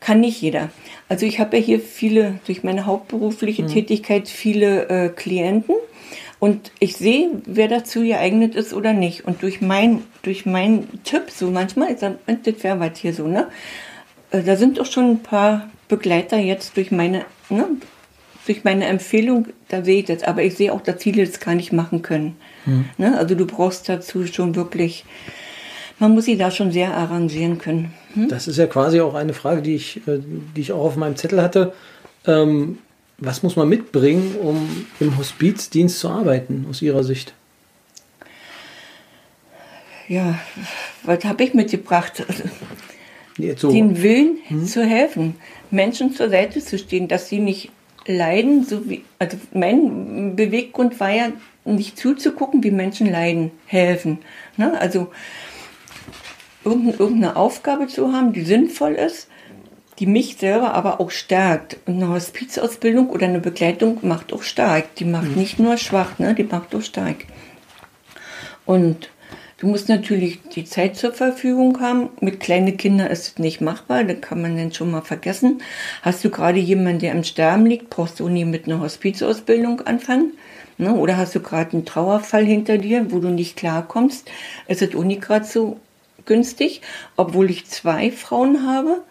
Kann nicht jeder. Also ich habe ja hier viele, durch meine hauptberufliche mhm. Tätigkeit, viele äh, Klienten und ich sehe, wer dazu geeignet ist oder nicht. Und durch mein, durch mein Tipp, so manchmal, sage, das wäre was hier so, ne? Äh, da sind doch schon ein paar Begleiter jetzt durch meine, ne? durch meine Empfehlung, da sehe ich das. Aber ich sehe auch, dass viele das gar nicht machen können. Hm. Ne? Also du brauchst dazu schon wirklich, man muss sie da schon sehr arrangieren können. Hm? Das ist ja quasi auch eine Frage, die ich, äh, die ich auch auf meinem Zettel hatte. Ähm, was muss man mitbringen, um im Hospizdienst zu arbeiten, aus Ihrer Sicht? Ja, was habe ich mitgebracht? So. Den Willen hm? zu helfen, Menschen zur Seite zu stehen, dass sie nicht leiden, so wie, also mein Beweggrund war ja, nicht zuzugucken, wie Menschen leiden, helfen. Ne? Also irgendeine Aufgabe zu haben, die sinnvoll ist die mich selber aber auch stärkt. Eine Hospizausbildung oder eine Begleitung macht auch stark. Die macht mhm. nicht nur schwach, ne? die macht auch stark. Und du musst natürlich die Zeit zur Verfügung haben. Mit kleinen Kindern ist es nicht machbar, da kann man dann schon mal vergessen. Hast du gerade jemanden, der im Sterben liegt, brauchst du nie mit einer Hospizausbildung anfangen. Ne? Oder hast du gerade einen Trauerfall hinter dir, wo du nicht klarkommst, ist es auch nicht gerade so günstig, obwohl ich zwei Frauen habe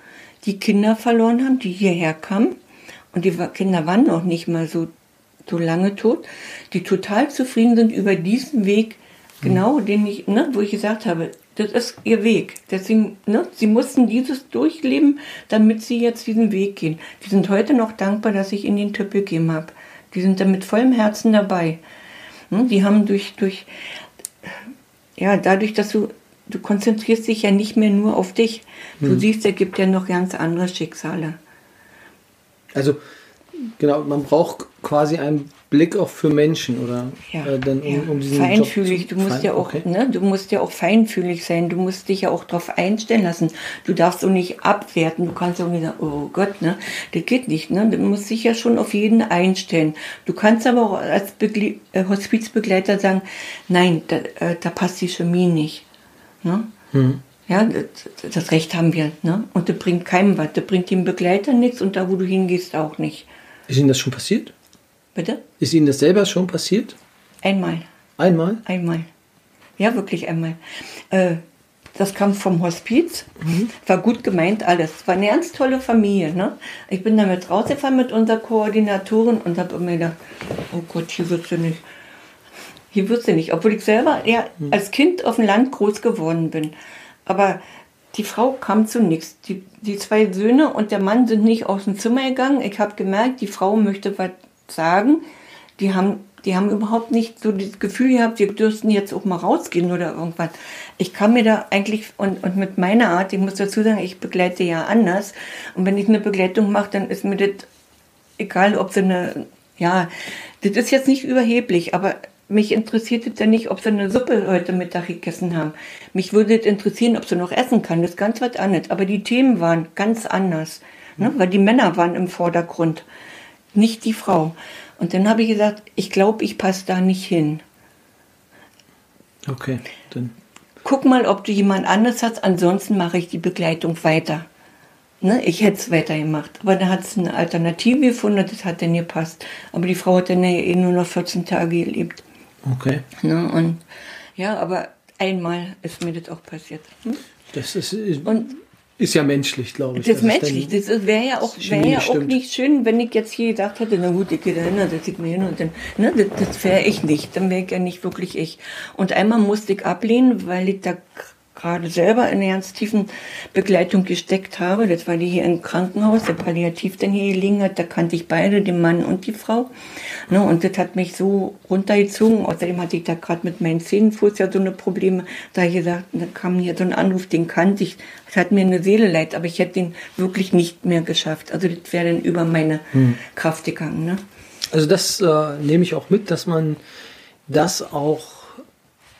die Kinder verloren haben, die hierher kamen. Und die Kinder waren noch nicht mal so, so lange tot, die total zufrieden sind über diesen Weg, genau mhm. den ich, ne, wo ich gesagt habe, das ist ihr Weg. Deswegen, ne, sie mussten dieses durchleben, damit sie jetzt diesen Weg gehen. Die sind heute noch dankbar, dass ich ihnen den Tipp gegeben habe. Die sind da mit vollem Herzen dabei. Ne, die haben durch, durch, ja, dadurch, dass du du konzentrierst dich ja nicht mehr nur auf dich. Du hm. siehst, es gibt ja noch ganz andere Schicksale. Also, genau, man braucht quasi einen Blick auch für Menschen, oder? Ja, äh, denn, um, ja. um diesen feinfühlig. Zu, du musst fein, ja auch, okay. ne, du musst ja auch feinfühlig sein. Du musst dich ja auch darauf einstellen lassen. Du darfst so nicht abwerten. Du kannst auch nicht sagen, oh Gott, ne, das geht nicht. Ne, du musst dich ja schon auf jeden einstellen. Du kannst aber auch als Begle äh, Hospizbegleiter sagen, nein, da, äh, da passt die Chemie nicht. Ne? Hm. Ja, das, Recht haben wir. Ne? Und das bringt keinem was. Das bringt dem Begleiter nichts und da, wo du hingehst, auch nicht. Ist Ihnen das schon passiert? Bitte? Ist Ihnen das selber schon passiert? Einmal. Einmal? Einmal. Ja, wirklich einmal. Äh, das kam vom Hospiz, mhm. war gut gemeint alles. War eine ganz tolle Familie. Ne? Ich bin damit rausgefahren mit unserer Koordinatorin und habe mir gedacht, oh Gott, hier wird sie nicht hier wird sie nicht, obwohl ich selber ja, hm. als Kind auf dem Land groß geworden bin. Aber die Frau kam zu nichts. Die, die zwei Söhne und der Mann sind nicht aus dem Zimmer gegangen. Ich habe gemerkt, die Frau möchte was sagen. Die haben, die haben überhaupt nicht so das Gefühl gehabt, wir dürften jetzt auch mal rausgehen oder irgendwas. Ich kam mir da eigentlich, und, und mit meiner Art, ich muss dazu sagen, ich begleite ja anders. Und wenn ich eine Begleitung mache, dann ist mir das egal, ob sie eine, ja, das ist jetzt nicht überheblich, aber mich interessiert es ja nicht, ob sie eine Suppe heute Mittag gegessen haben. Mich würde es interessieren, ob sie noch essen kann. Das ist ganz was anderes. Aber die Themen waren ganz anders. Ne? Weil die Männer waren im Vordergrund, nicht die Frau. Und dann habe ich gesagt, ich glaube, ich passe da nicht hin. Okay, dann. Guck mal, ob du jemand anders hast, ansonsten mache ich die Begleitung weiter. Ne, ich hätte es weitergemacht. Aber da hat es eine Alternative gefunden, das hat dann gepasst. Aber die Frau hat dann ja eh nur noch 14 Tage gelebt. Okay. Ne, und ja, aber einmal ist mir das auch passiert. Hm? Das ist, und, ist ja menschlich, glaube ich. Das ist menschlich. Das wäre ja, auch, wär ja auch nicht schön, wenn ich jetzt hier gesagt hätte, na gut, ich gehe da hin, das sieht mir hin und dann, ne, das, das wäre ich nicht. Dann wäre ich ja nicht wirklich ich. Und einmal musste ich ablehnen, weil ich da gerade selber in einer ganz tiefen Begleitung gesteckt habe. Das war die hier im Krankenhaus, der Palliativ dann hier gelegen hat. Da kannte ich beide, den Mann und die Frau. Ne, und das hat mich so runtergezogen. Außerdem hatte ich da gerade mit meinen Zehenfuß ja so eine Probleme. Da ich gesagt, da kam hier so ein Anruf, den kannte ich. Das hat mir eine Seele leid, aber ich hätte den wirklich nicht mehr geschafft. Also das wäre dann über meine hm. Kraft gegangen. Ne? Also das äh, nehme ich auch mit, dass man das auch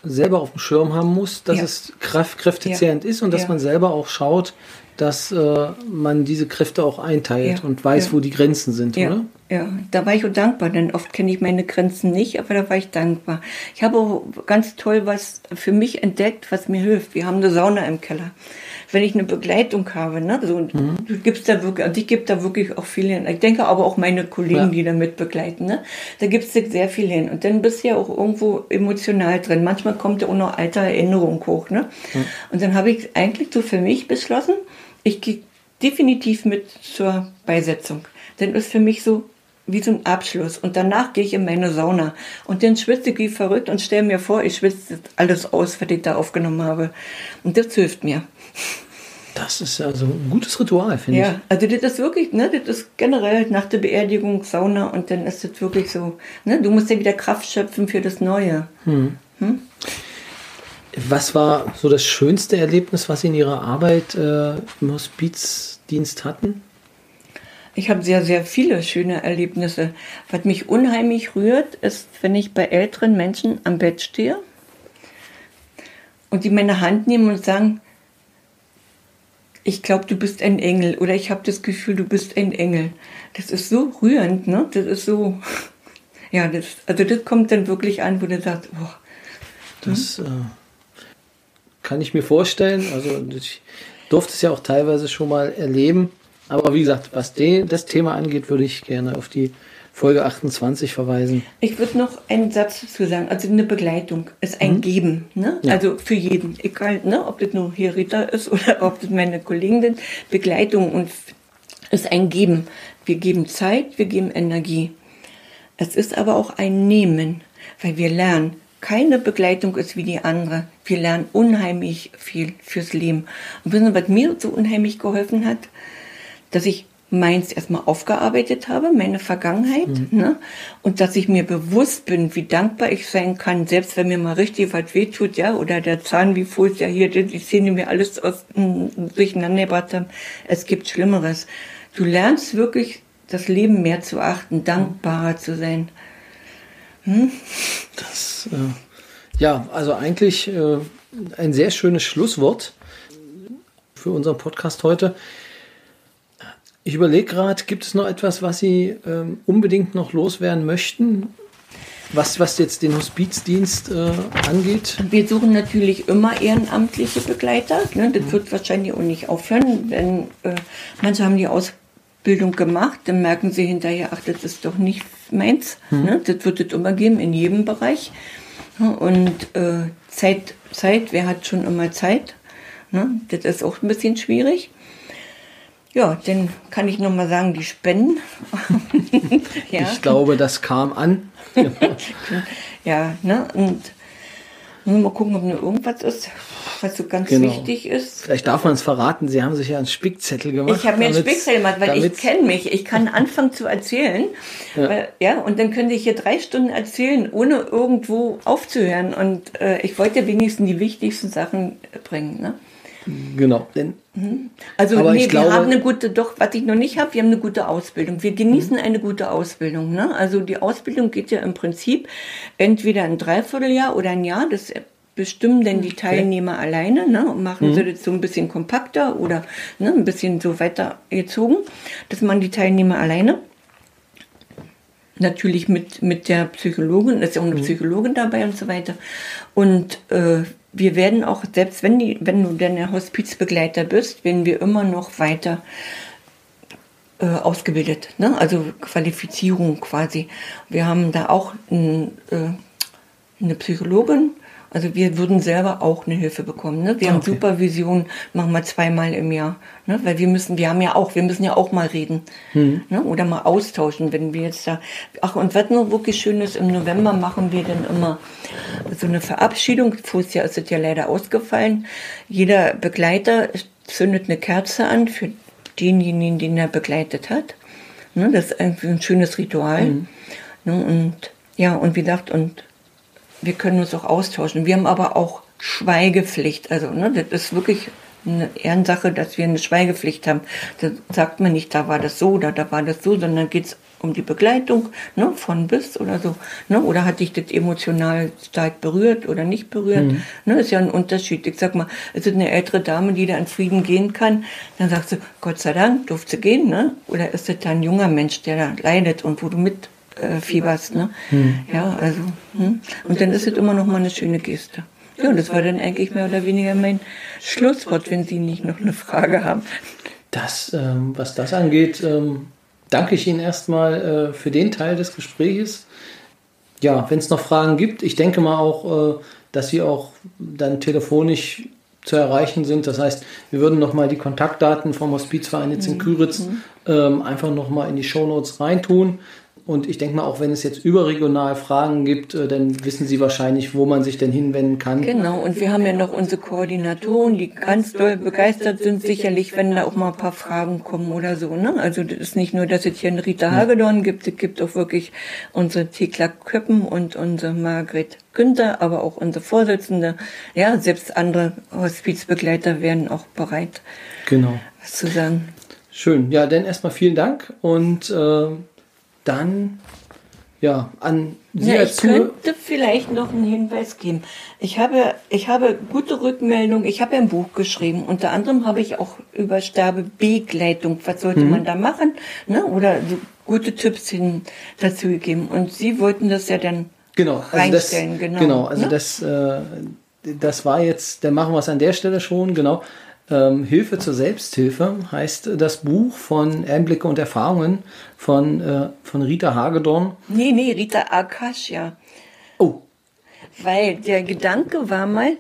selber auf dem Schirm haben muss, dass Ja. es kraft, kräftezehrend ist und dass man selber auch schaut, dass äh, man diese Kräfte auch einteilt und weiß, wo die Grenzen sind, Ja, oder? ja, da war ich auch dankbar, denn oft kenne ich meine Grenzen nicht, aber da war ich dankbar. Ich habe auch ganz toll was für mich entdeckt, was mir hilft. Wir haben eine Sauna im Keller. Wenn ich eine Begleitung habe, ne, so, Mhm. du gibst da wirklich, also ich gebe da wirklich auch viel hin. Ich denke aber auch meine Kollegen, Ja. die da mit begleiten, ne, da gibst du sehr viel hin. Und dann bist du ja auch irgendwo emotional drin. Manchmal kommt ja auch noch alte Erinnerung hoch, ne. Und dann habe ich eigentlich so für mich beschlossen, ich gehe definitiv mit zur Beisetzung. Dann ist für mich so wie ein Abschluss. Und danach gehe ich in meine Sauna. Und dann schwitze ich wie verrückt und stelle mir vor, ich schwitze alles aus, was ich da aufgenommen habe. Und das hilft mir. Das ist also ein gutes Ritual, finde Ja, also das ist wirklich, ne, das ist generell nach der Beerdigung Sauna und dann ist das wirklich so, ne, du musst ja wieder Kraft schöpfen für das Neue. ich. Was war so das schönste Erlebnis, was Sie in Ihrer Arbeit äh, im Hospizdienst hatten? Ich habe sehr, sehr viele schöne Erlebnisse. Was mich unheimlich rührt, ist, wenn ich bei älteren Menschen am Bett stehe und die meine Hand nehmen und sagen, ich glaube, du bist ein Engel oder ich habe das Gefühl, du bist ein Engel. Das ist so rührend, ne? Das ist so, ja, das, also das kommt dann wirklich an, wo du sagst, boah, Das äh, kann ich mir vorstellen. Also ich durfte es ja auch teilweise schon mal erleben. Aber wie gesagt, was de, das Thema angeht, würde ich gerne auf die Folge 28 verweisen. Ich würde noch einen Satz dazu sagen. Also eine Begleitung ist ein Geben. Ne? Ja. Also für jeden. Egal, ne? ob das nur hier Rita ist oder ob das meine Kollegen sind. Begleitung und ist ein Geben. Wir geben Zeit, wir geben Energie. Es ist aber auch ein Nehmen, weil wir lernen. Keine Begleitung ist wie die andere. Wir lernen unheimlich viel fürs Leben. Und wissen Sie, was mir so unheimlich geholfen hat? Dass ich meins erstmal aufgearbeitet habe, meine Vergangenheit, ne? und dass ich mir bewusst bin, wie dankbar ich sein kann, selbst wenn mir mal richtig was wehtut, ja, oder der Zahn, wie Fuß, ja hier, die Zähne mir alles aus, durcheinander gebracht haben. Es gibt Schlimmeres. Du lernst wirklich das Leben mehr zu achten, dankbarer zu sein. Das, äh, ja, also eigentlich äh, ein sehr schönes Schlusswort für unseren Podcast heute. Ich überlege gerade, gibt es noch etwas, was Sie ähm, unbedingt noch loswerden möchten, was, was jetzt den Hospizdienst äh, angeht? Wir suchen natürlich immer ehrenamtliche Begleiter. Ne? Das wird wahrscheinlich auch nicht aufhören. Wenn, äh, manche haben die Ausbildung gemacht, dann merken sie hinterher, ach, das ist doch nicht meins. Ne? Das wird es immer geben, in jedem Bereich. Und äh, Zeit, Zeit, wer hat schon immer Zeit? Ne? Das ist auch ein bisschen schwierig. Ja, dann kann ich noch mal sagen, die Spenden. ja. Ich glaube, das kam an. Ja, ne? Und nur mal gucken, ob noch irgendwas ist, was so ganz Genau. wichtig ist. Vielleicht darf man es verraten, Sie haben sich ja einen Spickzettel gemacht. Ich habe mir einen Spickzettel gemacht, weil ich kenne mich. Ich kann anfangen zu erzählen. Ja. Weil, ja, und dann könnte ich hier drei Stunden erzählen, ohne irgendwo aufzuhören. Und äh, ich wollte wenigstens die wichtigsten Sachen bringen. Ne? Genau, denn Also Aber nee, ich glaube- wir haben eine gute, doch, was ich noch nicht habe, wir haben eine gute Ausbildung. Wir genießen eine gute Ausbildung. Ne? Also die Ausbildung geht ja im Prinzip entweder ein Dreivierteljahr oder ein Jahr. Das bestimmen denn die Teilnehmer alleine ne? und machen sie das so ein bisschen kompakter oder ne, ein bisschen so weiter gezogen. Das machen die Teilnehmer alleine. Natürlich mit, mit der Psychologin, ist ja auch eine Psychologin dabei und so weiter. Und äh, wir werden auch, selbst wenn, die, wenn du dann der Hospizbegleiter bist, werden wir immer noch weiter äh, ausgebildet. Ne? Also Qualifizierung quasi. Wir haben da auch ein, äh, eine Psychologin. Also wir würden selber auch eine Hilfe bekommen. Ne? Wir Ah, haben okay. Supervision, machen wir zweimal im Jahr. Ne? Weil wir müssen, wir haben ja auch, wir müssen ja auch mal reden. Ne? Oder mal austauschen, wenn wir jetzt da. Ach, und was noch wirklich schön ist, im November machen wir dann immer so eine Verabschiedung. Jahr ist es ja leider ausgefallen. Jeder Begleiter zündet eine Kerze an für denjenigen, den er begleitet hat. Ne? Das ist irgendwie ein schönes Ritual. Ne? Und ja, und wie gesagt, und wir können uns auch austauschen. Wir haben aber auch Schweigepflicht. Also, ne, das ist wirklich eine Ehrensache, dass wir eine Schweigepflicht haben. Da sagt man nicht, da war das so oder da war das so, sondern geht's um die Begleitung, ne, von bis oder so, ne, oder hat dich das emotional stark berührt oder nicht berührt, mhm. ne, ist ja ein Unterschied. Ich sag mal, es ist eine ältere Dame, die da in Frieden gehen kann, dann sagst du, Gott sei Dank, durfte sie gehen, ne, oder ist das da ein junger Mensch, der da leidet und wo du mit äh, fieberst, ne, mhm. ja, also, hm? und dann ist es immer noch mal eine schöne Geste. Ja, das war dann eigentlich mehr oder weniger mein Schlusswort, wenn Sie nicht noch eine Frage haben. Das, ähm, was das angeht, ähm, danke ich Ihnen erstmal äh, für den Teil des Gesprächs. Ja, wenn es noch Fragen gibt, ich denke mal auch, äh, dass Sie auch dann telefonisch zu erreichen sind. Das heißt, wir würden nochmal die Kontaktdaten vom Hospizverein jetzt in mhm. Küritz mhm. ähm, einfach nochmal in die Shownotes reintun. Und ich denke mal, auch wenn es jetzt überregional Fragen gibt, äh, dann wissen Sie wahrscheinlich, wo man sich denn hinwenden kann. Genau, und wir haben ja noch unsere Koordinatoren, die ganz doll begeistert sind, sicherlich, wenn da auch mal ein paar Fragen kommen oder so. Ne? Also das ist nicht nur, dass es hier eine Rita Hagedorn gibt, es gibt auch wirklich unsere Thekla Köppen und unsere Margret Günther, aber auch unsere Vorsitzende. Ja, selbst andere Hospizbegleiter wären auch bereit, genau. was zu sagen. Schön. Ja, dann erstmal vielen Dank und äh, dann ja, an Sie ja, ich könnte vielleicht noch einen Hinweis geben. Ich habe, ich habe gute Rückmeldungen. Ich habe ein Buch geschrieben. Unter anderem habe ich auch über Sterbebegleitung. Was sollte mhm. man da machen? Ne? Oder so gute Tipps hin dazu gegeben. Und Sie wollten das ja dann genau, also reinstellen. Das, genau, genau. Also ne? das, äh, das war jetzt. Dann machen wir es an der Stelle schon. Genau. Ähm, Hilfe zur Selbsthilfe heißt das Buch von Einblicke und Erfahrungen von, äh, von Rita Hagedorn. Nee, nee, Rita Akasha. Oh. Weil der Gedanke war mal,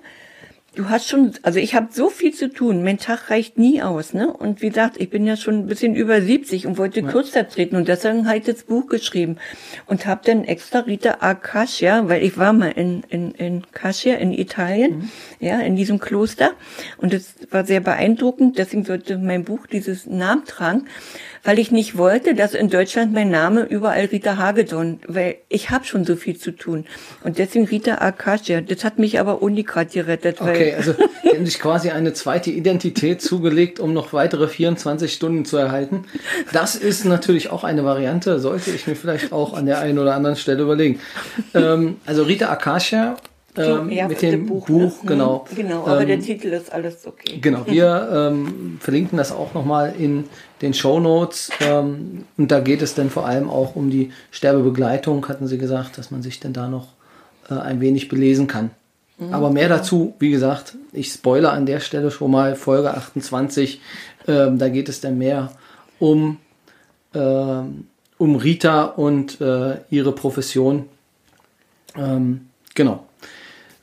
Du hast schon, also ich habe so viel zu tun. Mein Tag reicht nie aus, ne? Und wie gesagt, ich bin ja schon ein bisschen über 70 und wollte ja. kürzer treten und deswegen habe ich das Buch geschrieben und habe dann extra Rita Akasha, weil ich war mal in in in Cascia in Italien, mhm. ja, in diesem Kloster und das war sehr beeindruckend. Deswegen sollte mein Buch dieses Namen tragen weil ich nicht wollte, dass in Deutschland mein Name überall Rita Hagedorn, weil ich habe schon so viel zu tun. Und deswegen Rita Akasha. Das hat mich aber Unikat gerettet. Okay, also sich quasi eine zweite Identität zugelegt, um noch weitere 24 Stunden zu erhalten. Das ist natürlich auch eine Variante, sollte ich mir vielleicht auch an der einen oder anderen Stelle überlegen. Ähm, also Rita Akasha ähm, mit dem Buch, Buch ne? genau. Genau, aber ähm, der Titel ist alles okay. Genau, wir ähm, verlinken das auch nochmal in den Show Notes ähm, und da geht es dann vor allem auch um die Sterbebegleitung, hatten Sie gesagt, dass man sich dann da noch äh, ein wenig belesen kann. Mhm, aber mehr genau. dazu, wie gesagt, ich spoilere an der Stelle schon mal Folge 28, ähm, da geht es dann mehr um, ähm, um Rita und äh, ihre Profession. Genau.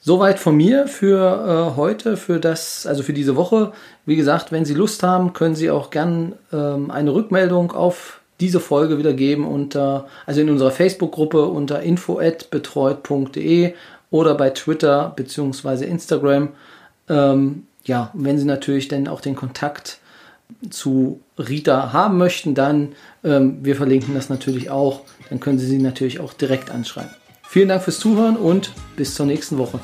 Soweit von mir für äh, heute, für das, also für diese Woche. Wie gesagt, wenn Sie Lust haben, können Sie auch gern ähm, eine Rückmeldung auf diese Folge wieder geben unter, also in unserer Facebook-Gruppe unter info@betreut.de oder bei Twitter bzw. Instagram. Ähm, ja, wenn Sie natürlich dann auch den Kontakt zu Rita haben möchten, dann ähm, wir verlinken das natürlich auch. Dann können Sie sie natürlich auch direkt anschreiben. Vielen Dank fürs Zuhören und bis zur nächsten Woche.